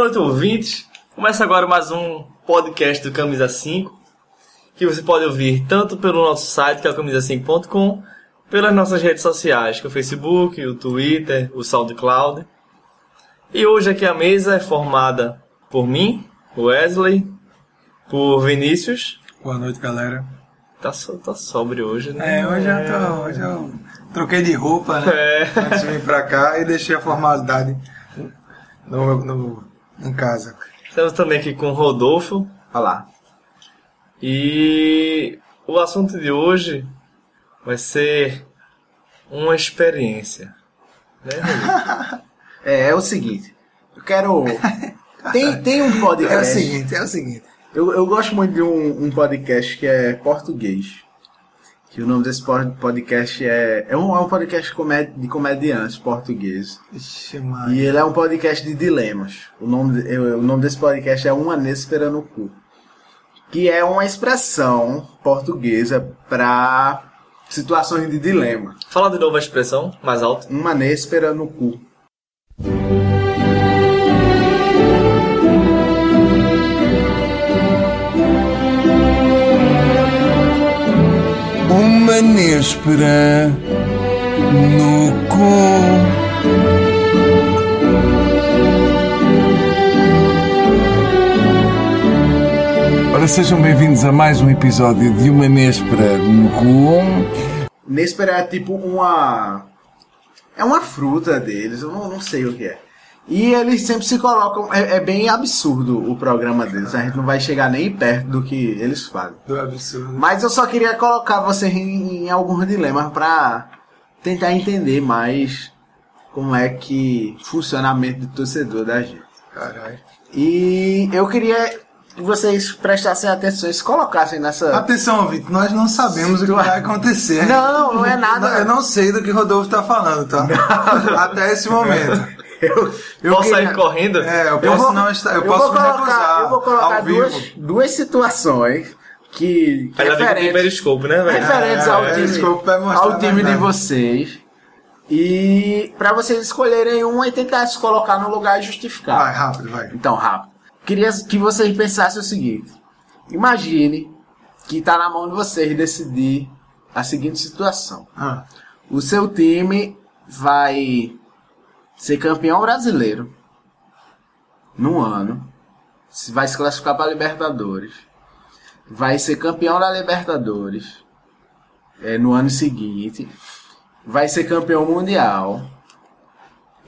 Boa noite, ouvintes. Começa agora mais um podcast do Camisa 5, que você pode ouvir tanto pelo nosso site, que é o camisa5.com, pelas nossas redes sociais, que é o Facebook, o Twitter, o SoundCloud. E hoje aqui a mesa é formada por mim, Wesley, por Vinícius. Boa noite, galera. Tá, so, tá sóbrio hoje, né? É, hoje eu, tô, hoje eu troquei de roupa, né? É. Antes de vir pra cá e deixei a formalidade no, no, em casa. Estamos também aqui com o Rodolfo. Olá. E o assunto de hoje vai ser uma experiência. Né, Rodolfo? É, é o seguinte. Eu quero. Tem, tem um É o podcast. seguinte, é o seguinte. Eu, eu gosto muito de um, um podcast que é português. Que o nome desse pod- podcast é. É um, é um podcast de comediantes portugueses. Ixi, E ele é um podcast de dilemas. O nome, o nome desse podcast é Uma Néspera no Cu. Que é uma expressão portuguesa para situações de dilema. Fala de novo a expressão, mais alto. Uma Néspera no Cu. Néspera no cu. Ora, sejam bem-vindos a mais um episódio de Uma Néspera no cu. Néspera é tipo uma. É uma fruta deles, eu não, não sei o que é. E eles sempre se colocam. É, é bem absurdo o programa deles, a gente não vai chegar nem perto do que eles fazem. Do absurdo. Mas eu só queria colocar vocês em, em alguns dilemas pra tentar entender mais como é que funciona a mente do torcedor da gente. Caralho. E eu queria que vocês prestassem atenção e se colocassem nessa. Atenção, Vitor, nós não sabemos o que vai acontecer. Não, não é nada. Eu não sei do que Rodolfo tá falando, tá? Até esse momento. Eu, eu Posso queria- sair correndo? É, eu Eu posso vou, não estar. Eu, eu posso vou me colocar, recusar eu vou colocar duas, vivo. duas situações que, que Ela vem com o referentes, Periscope, né, velho? referentes É, ao é, time, desculpa, vai mostrar ao time de verdade. vocês. E para vocês escolherem uma e tentar se colocar no lugar e justificar. Vai, rápido, vai. Então, rápido. Queria que vocês pensassem o seguinte: imagine que está na mão de vocês decidir a seguinte situação. Ah, O seu time vai ser campeão brasileiro num ano, vai se classificar para Libertadores, vai ser campeão da Libertadores é, no ano seguinte, vai ser campeão mundial.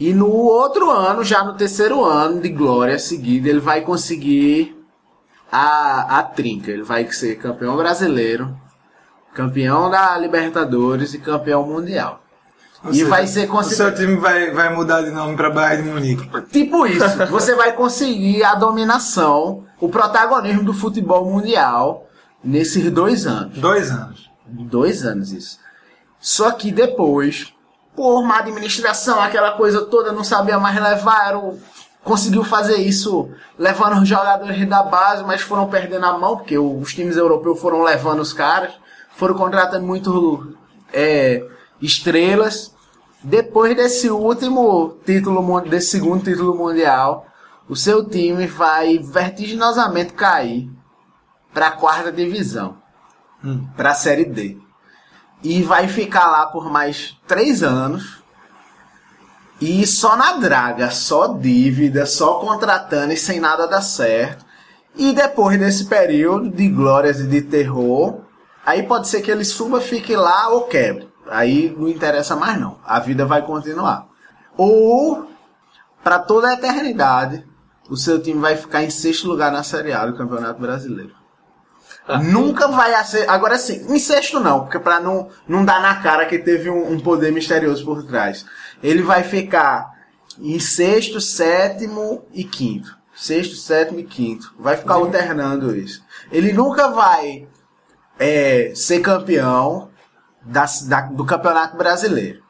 E no outro ano, já no terceiro ano de glória seguida, ele vai conseguir a, a trinca. Ele vai ser campeão brasileiro, campeão da Libertadores e campeão mundial. Ou E seja, vai ser O considerado. seu time vai, vai mudar de nome pra Bayern de Munique. Tipo isso, você vai conseguir a dominação, o protagonismo do futebol mundial nesses dois anos. Dois anos. Dois anos isso. Só que depois, por má administração, aquela coisa toda, não sabia mais levar, era o- conseguiu fazer isso levando os jogadores da base, mas foram perdendo a mão, porque os times europeus foram levando os caras, foram contratando muito é, estrelas. Depois desse último título, desse segundo título mundial, o seu time vai vertiginosamente cair para a quarta divisão, para a série D e vai ficar lá por mais três anos. E só na draga, só dívida, só contratando e sem nada dar certo. E depois desse período de glórias e de terror, aí pode ser que ele suba, fique lá ou quebre. Aí não interessa mais não. A vida vai continuar. Ou, para toda a eternidade, o seu time vai ficar em sexto lugar na Série A do Campeonato Brasileiro. Nunca vai ser. Agora sim, em sexto não, porque pra não, não dar na cara que teve um, um poder misterioso por trás. Ele vai ficar em sexto, sétimo e quinto. Sexto, sétimo e quinto. Vai ficar alternando isso. Ele nunca vai é, ser campeão da, da- do Campeonato Brasileiro.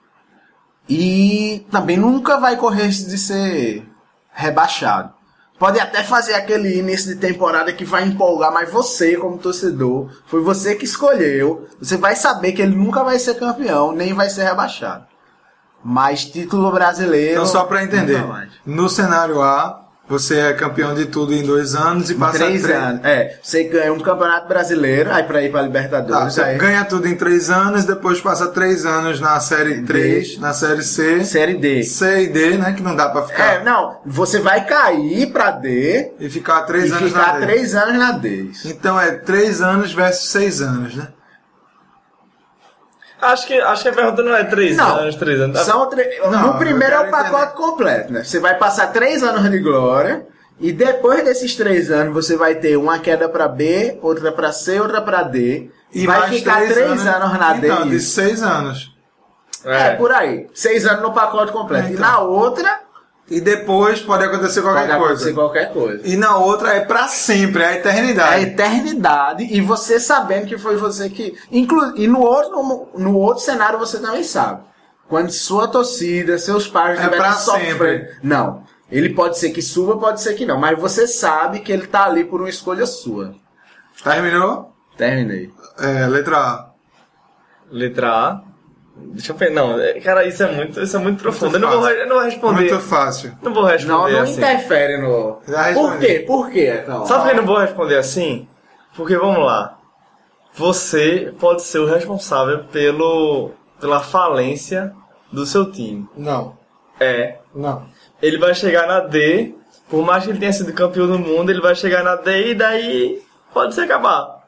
E também nunca vai correr de ser rebaixado. Pode até fazer aquele início de temporada que vai empolgar, mas você, como torcedor, foi você que escolheu. Você vai saber que ele nunca vai ser campeão, nem vai ser rebaixado. Mas título brasileiro. Então, só pra entender, no cenário A, Você é campeão de tudo em dois anos e passa três anos. É, você ganha um campeonato brasileiro, aí pra ir pra Tá, Libertadores, você aí ganha tudo em três anos, depois passa três anos na série 3, na série C, Série D. C e D, né? Que não dá pra ficar. É, não, você vai cair pra D E ficar três e anos ficar na D. três anos na D. Então é três anos versus seis anos, né? Acho que, acho que a pergunta não é 3 Não. anos, 3 anos. São tre- Não, no primeiro é o pacote completo, né? Você vai passar três anos de glória e depois desses três anos você vai ter uma queda pra B, outra pra C, outra pra D. E vai ficar três, anos, na D. Então, de seis anos. É. por aí. Seis anos no pacote completo. E Então. na outra, E depois pode acontecer qualquer pode coisa. acontecer qualquer coisa. E na outra é pra sempre, é a É a eternidade. eternidade e você sabendo que foi você que. Inclu... E no outro, no, outro cenário você também sabe. Quando sua torcida, seus pais É pra sofrendo. sempre. Não. Ele pode ser que suba, pode ser que não. Mas você sabe que ele tá ali por uma escolha sua. Terminou? Terminei. É, letra A. Letra A. Deixa eu pensar. Não, é- cara, isso é muito, isso é muito profundo. eu, não vou, eu não vou responder. Muito fácil. Não vou responder Não, não assim. interfere no. Por quê? Por quê? Não. Sabe por que eu não vou responder assim? Porque vamos lá. Você pode ser o responsável pelo, pela falência do seu time. Não. É. Não. Ele vai chegar na D, por mais que ele tenha sido campeão do mundo, ele vai chegar na D e daí pode se acabar.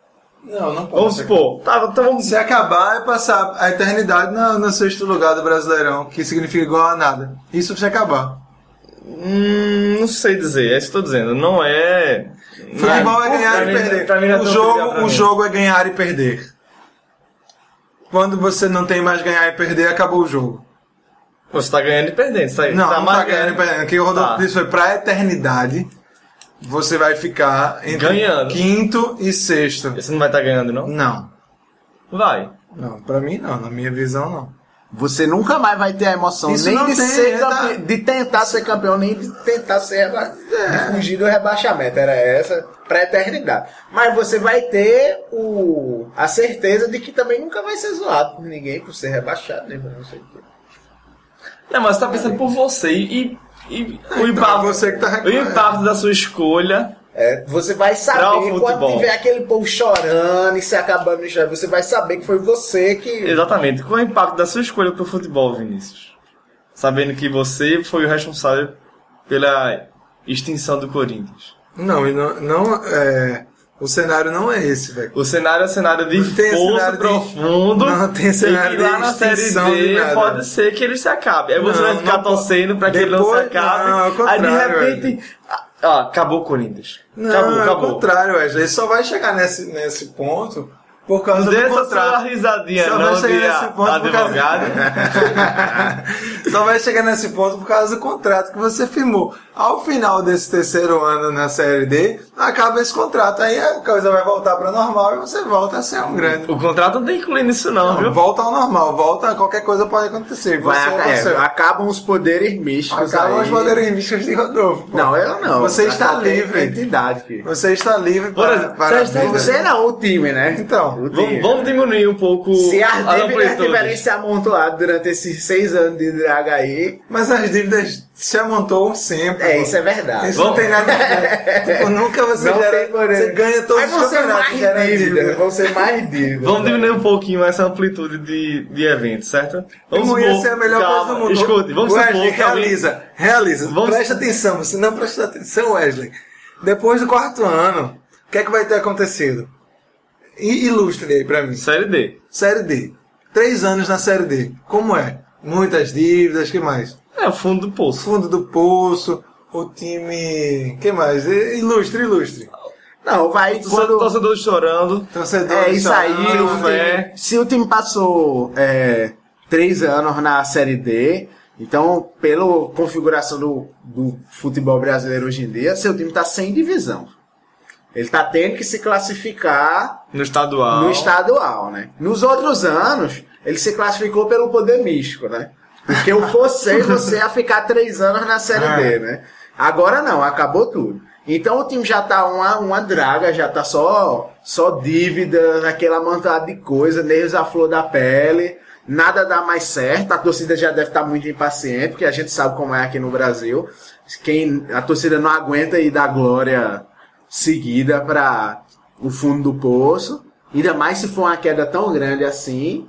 Não, não pode. Vamos supor. Tá, então vamos. Se acabar é passar a eternidade no, no sexto lugar do Brasileirão, que significa igual a nada. Isso se acabar. Hum, não sei dizer, é isso que eu tô dizendo. Não é. Futebol é ganhar pra e mim- perder. pra mim é o tão jogo, trivial pra o mim. jogo é ganhar e perder. Quando você não tem mais ganhar e perder, acabou o jogo. Você tá ganhando e perdendo. Você Não, tá não tá ganhando e perdendo. O que o Rodolfo Tá. disse foi pra eternidade. Você vai ficar entre Ganhando. quinto e sexto. Você não vai estar ganhando, não? Não. Vai. Não, pra mim não. Na minha visão, não. Você nunca mais vai ter a emoção Isso nem de, tem, ser é, campe- tá- de tentar ser campeão, nem de tentar ser reba... de fugir do rebaixamento. Era essa pra eternidade. Mas você vai ter o... a certeza de que também nunca vai ser zoado por ninguém por ser rebaixado, nem por não sei o quê. Não, mas você tá pensando por você e, e, o, Então, impacto, você que tá o impacto da sua escolha. É, você vai saber quando tiver aquele povo chorando e se acabando no chão, você vai saber que foi você que. Exatamente. Qual é o impacto da sua escolha pro futebol, Vinícius? Sabendo que você foi o responsável pela extinção do Corinthians. Não, e não, não é, o cenário não é esse, velho. O cenário é um cenário de Não tem poço cenário de- profundo. não tem cenário e lá de na série D pode ser que ele se acabe. Aí você Não, vai ficar torcendo pra que ele não se acabe. não, ao aí de contrário, repente. Ah, acabou o Corinthians. Não, acabou, é acabou. o contrário, Wesley. Só vai chegar nesse, nesse ponto por causa Dê do essa sua contrato. risadinha, Só não, vai chegar nesse ponto por causa- advogado. Só vai chegar nesse ponto por causa do contrato que você firmou. Ao final desse terceiro ano na Série D, acaba esse contrato. Aí a coisa vai voltar para normal e você volta a ser um grande. O contrato não tem que incluir nisso, não, viu? Volta ao normal, volta, qualquer coisa pode acontecer. Vai, Você, é, você, acabam os poderes místicos. acabam aí. os poderes místicos de Rodolfo. pô. Não, eu não. Você está livre. Entidade que... Você está livre Por para, exemplo, para você está-. Você não, o time, né? Então. Vamos, vamos diminuir um pouco Se as dívidas tiverem se amontoado durante esses seis anos de aí, Mas as dívidas se amontoam sempre. é, pô. isso é verdade. Isso não tem nada a ver. tipo, nunca você, Não gera, você ganha todos Mas os campeonatos. mais gera dívidas. Vão ser mais dívidas. Vamos diminuir um pouquinho essa amplitude de, de eventos, certo? Vamos supor- ser a melhor calma, coisa do mundo. Escute, vamos Wesley, supor que alguém- realiza, realiza. Vamos- Presta atenção, você não prestou atenção, Wesley. Depois do quarto ano, o que é que vai ter acontecido? Ilustre aí pra mim. Série D. Série D. Três anos na Série D. Como é? Muitas dívidas, que mais? É o fundo do poço. Fundo do poço, o time... que mais? Ilustre, ilustre. Não, vai Quando... Torcedores chorando. Torcedor É isso aí. chorando. fé. time- se o time passou é, três anos na Série D, então, pela configuração do, do futebol brasileiro hoje em dia, seu time está sem divisão. Ele está tendo que se classificar No estadual. no estadual, né? Nos outros anos, ele se classificou pelo poder místico, né? Porque eu forcei você a ficar três anos na Série Ah. D, né? Agora não, acabou tudo. Então o time já tá uma, uma draga, já tá só, só dívida, aquela amontoada de coisa, nervos à flor da pele. nada dá mais certo, a torcida já deve estar muito impaciente, porque a gente sabe como é aqui no Brasil. Quem, a torcida não aguenta ir dar glória seguida para o fundo do poço, ainda mais se for uma queda tão grande assim.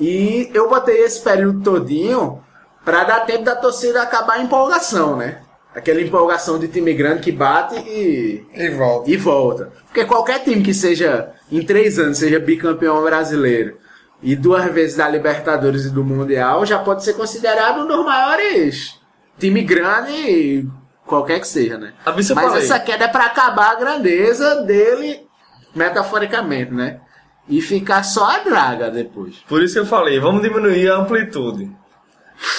E eu botei esse período todinho para dar tempo da torcida acabar a empolgação, né? Aquela empolgação de time grande que bate e E volta. e volta. Porque qualquer time que seja, em três anos, seja bicampeão brasileiro e duas vezes da Libertadores e do Mundial, já pode ser considerado um dos maiores time grande, qualquer que seja, né? Mas falei. essa queda é pra acabar a grandeza dele, metaforicamente, né? E ficar só a draga depois. Por isso que eu falei, vamos diminuir a amplitude.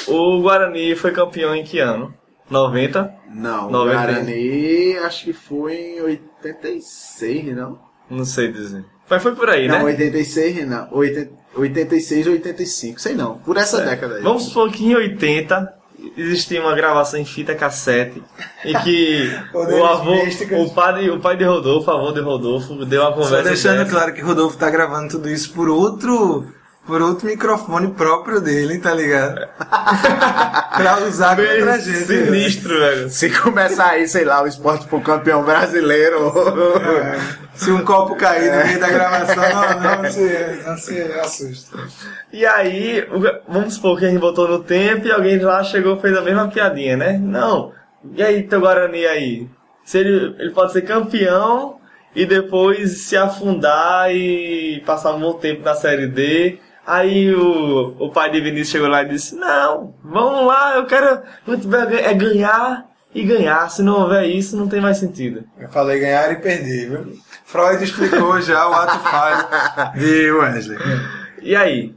O Guarani foi campeão em que ano? 90? Não, o 90. Guarani acho que foi em 86, não? Não sei dizer. Mas foi por aí, Não, né? 86 não. 80, 86 ou 85, sei não. Por essa década aí. Vamos supor que em 80 existia uma gravação em fita cassete em que o avô, o pai, o pai de Rodolfo, avô de Rodolfo, deu uma Só conversa deixando dessa. claro que Rodolfo tá gravando tudo isso por outro, por outro microfone próprio dele, tá ligado? pra usar Bem contra a gente. sinistro, velho. Se começar aí, sei lá, o esporte pro campeão brasileiro. É. Se um copo cair no meio da gravação, não, não, se, não se assusta. E aí, vamos supor que a gente voltou no tempo e alguém lá chegou e fez a mesma piadinha, né? Não. E aí, teu Guarani aí? Se ele, ele pode ser campeão e depois se afundar e passar um bom tempo na Série D. Aí o, o pai de Vinícius chegou lá e disse, não, vamos lá, eu quero é ganhar e ganhar. Se não houver isso, não tem mais sentido. Eu falei ganhar e perder, viu? Freud explicou já o ato falho de Wesley. E aí?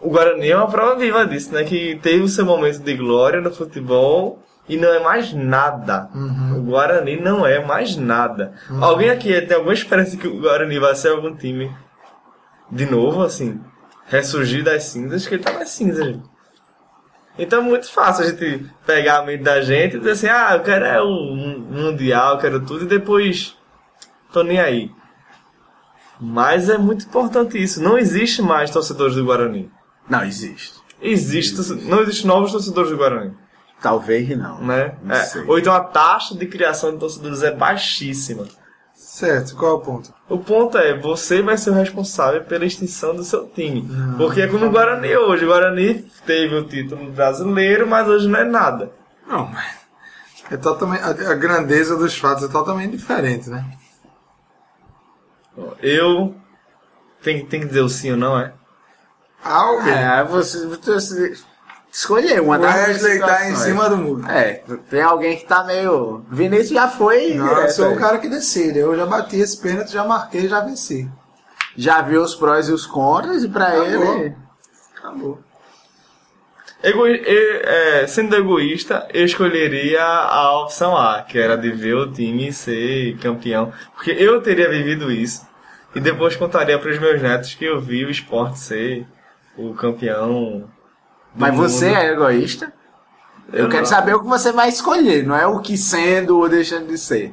O Guarani é uma prova viva disso, né? Que teve o seu momento de glória no futebol e não é mais nada. O Guarani não é mais nada. Alguém aqui tem alguma esperança que o Guarani vai ser algum time de novo, assim? Ressurgir das cinzas? Que ele tá nas cinzas. Então é muito fácil a gente pegar a mente da gente e dizer assim, ah, eu quero é o Mundial, eu quero tudo, e depois tô nem aí. Mas é muito importante isso. Não existe mais torcedores do Guarani. Não, existe. Existe, torce- não existe novos torcedores do Guarani, Talvez não. né? Não É. Ou então a taxa de criação de torcedores é baixíssima. Certo, qual é o ponto? O ponto é, você vai ser o responsável pela extinção do seu time. Porque é como o Guarani hoje. O Guarani teve o título brasileiro, mas hoje não é nada. Não, mas é totalmente, a, a grandeza dos fatos é totalmente diferente, né? Eu. Tem, tem que dizer o sim ou não, é? Algo. É, você, você escolher uma o das Wesley tá em cima do muro. É, tem alguém que tá meio. Vinícius já foi. Não, eu sou o cara que decide. Eu já bati esse pênalti, já marquei, já venci. Já viu os prós e os contras, e pra Acabou. ele. Acabou. Ego- e- é, sendo egoísta, eu escolheria a opção A, que era de ver o time ser campeão. Porque eu teria vivido isso. E depois contaria para os meus netos que eu vi o esporte ser o campeão. Mas você mundo. é egoísta? Eu, Eu quero não. saber o que você vai escolher, não é o que sendo ou deixando de ser.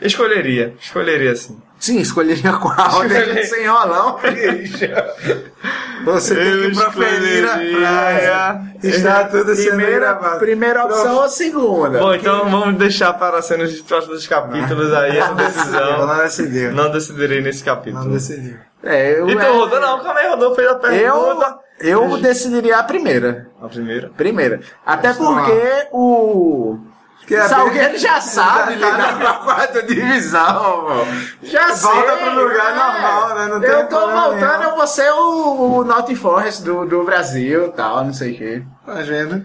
Escolheria, escolheria sim. Sim, escolheria qual? Escolheria. Deixa sem enrolão. Você tem que proferir a escolheria- frase. Está tudo sendo primeira, gravado. primeira opção ou segunda? Bom, então vamos deixar para ser nos próximos capítulos aí essa decisão. não decidiu. Não decidirei nesse Não capítulo. decidiu. É, eu, Então, Rodolfo, não, calma aí, Rodolfo fez a eu, pergunta. eu decidiria a primeira. A primeira. Primeira. Até porque o. Que é Salgueiro já sabe tá lidar com a quarta divisão, mano. Já Volta sei, pro lugar é. normal, né? Não tem eu tô voltando, nenhum. eu vou ser o, o Naughty Forest do, do Brasil e tal, não sei o quê. Tá vendo?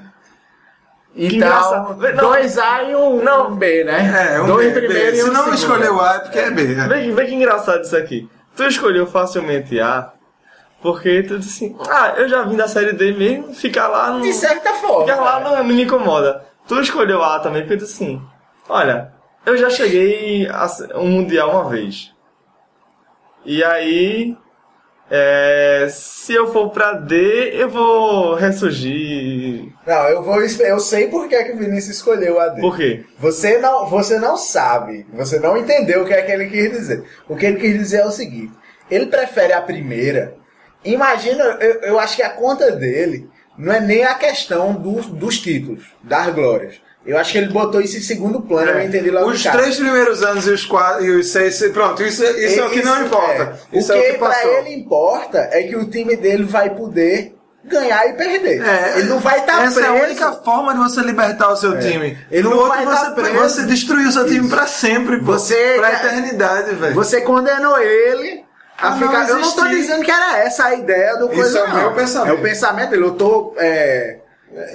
Então, engraçado. Não. dois A e um, Não. um B, né? É, um dois B, B. e um Se não segundo. escolheu A é porque é B. né? Vê, vê que engraçado isso aqui. Tu escolheu facilmente A, porque tu disse assim, ah, eu já vim da série D mesmo, ficar lá não. De certa forma. Ficar lá não, não me incomoda. Tu escolheu A também, porque tu disse assim, olha, eu já cheguei a um mundial uma vez. E aí. É, se eu for pra D, eu vou ressurgir. Não, eu vou. Eu sei por que, é que o Vinícius escolheu a D. Por quê? Você não, você não sabe, você não entendeu o que é que ele quis dizer. O que ele quis dizer é o seguinte: ele prefere a primeira. Imagina, eu, eu acho que a conta dele não é nem a questão dos, dos títulos, das glórias. Eu acho que ele botou isso em segundo plano, eu entendi logo Os três primeiros anos e os, quatro, e os seis. Pronto, isso, isso é o que não importa. é. Isso o é que, o que pra ele importa é que o time dele vai poder ganhar e perder. É, ele não vai estar Essa preso. é a única forma de você libertar o seu time. Ele no não outro vai você, tá preso. você destruiu o seu time pra sempre, pô. Você- pra eternidade, velho. Você condenou ele a não ficar. eu não tô dizendo que era essa a ideia do Isso coisa. é o meu pensamento. É o pensamento dele. Eu tô é,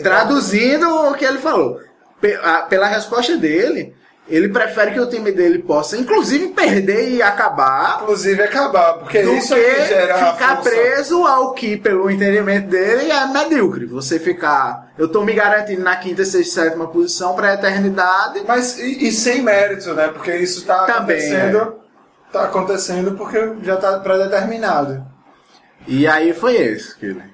traduzindo o que ele falou. Pe- a- Pela resposta dele, ele prefere que o time dele possa, inclusive, perder e acabar. Inclusive acabar, porque Do isso que é que gera a ficar preso ao que, pelo entendimento dele, é medíocre. Você ficar. Eu tô me garantindo na quinta, sexta, sétima posição pra eternidade. Mas e, e sem mérito, né? Porque isso tá Também, acontecendo. Tá acontecendo porque já tá predeterminado. E aí foi esse, Killer.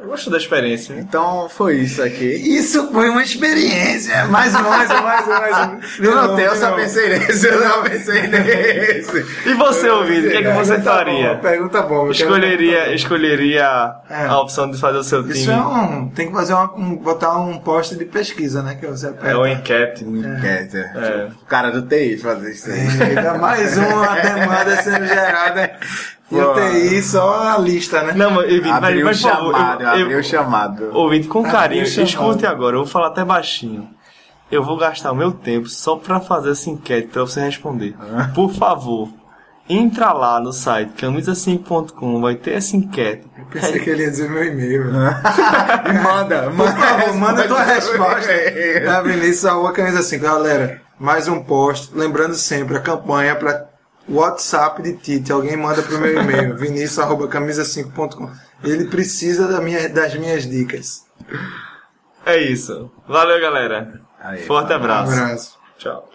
Eu gosto da experiência. né? Então foi isso aqui. Isso foi uma experiência. Mais um, mais um, mais um, mais um. De Eu não tenho, eu só pensei nesse, eu não pensei nesse. E você, ouvido, o que, é que você Pergunta boa, faria? Pergunta boa. eu quero Escolheria, escolheria É. a opção de fazer o seu time. Isso é um. Tem que fazer uma, um, botar um post de pesquisa, né? Que você aperta. É o enquete. É. O cara do TI fazer isso aí. Mais uma demanda sendo gerada. E o Pô. TI só a lista, né? Não, mas, mas, Abriu o mas, favor, chamado, eu- abriu eu- o chamado. Ouvinte, com carinho, Abriu o chamado. escute agora, eu vou falar até baixinho. Eu vou gastar o meu tempo só pra fazer essa enquete pra você responder. Por favor, entra lá no site camisa5.com, vai ter essa enquete. Pensei que ele ia dizer meu e-mail. manda, Por favor, manda tua resposta. É, Vinícius, arroba camisa 5. Galera, mais um post. Lembrando sempre, a campanha para WhatsApp de Tite. Alguém manda pro meu e-mail, vinícius, arroba camisa5.com. Ele precisa da minha, das minhas dicas. É isso. Valeu, galera. Aí, Forte Um abraço. abraço. Tchau.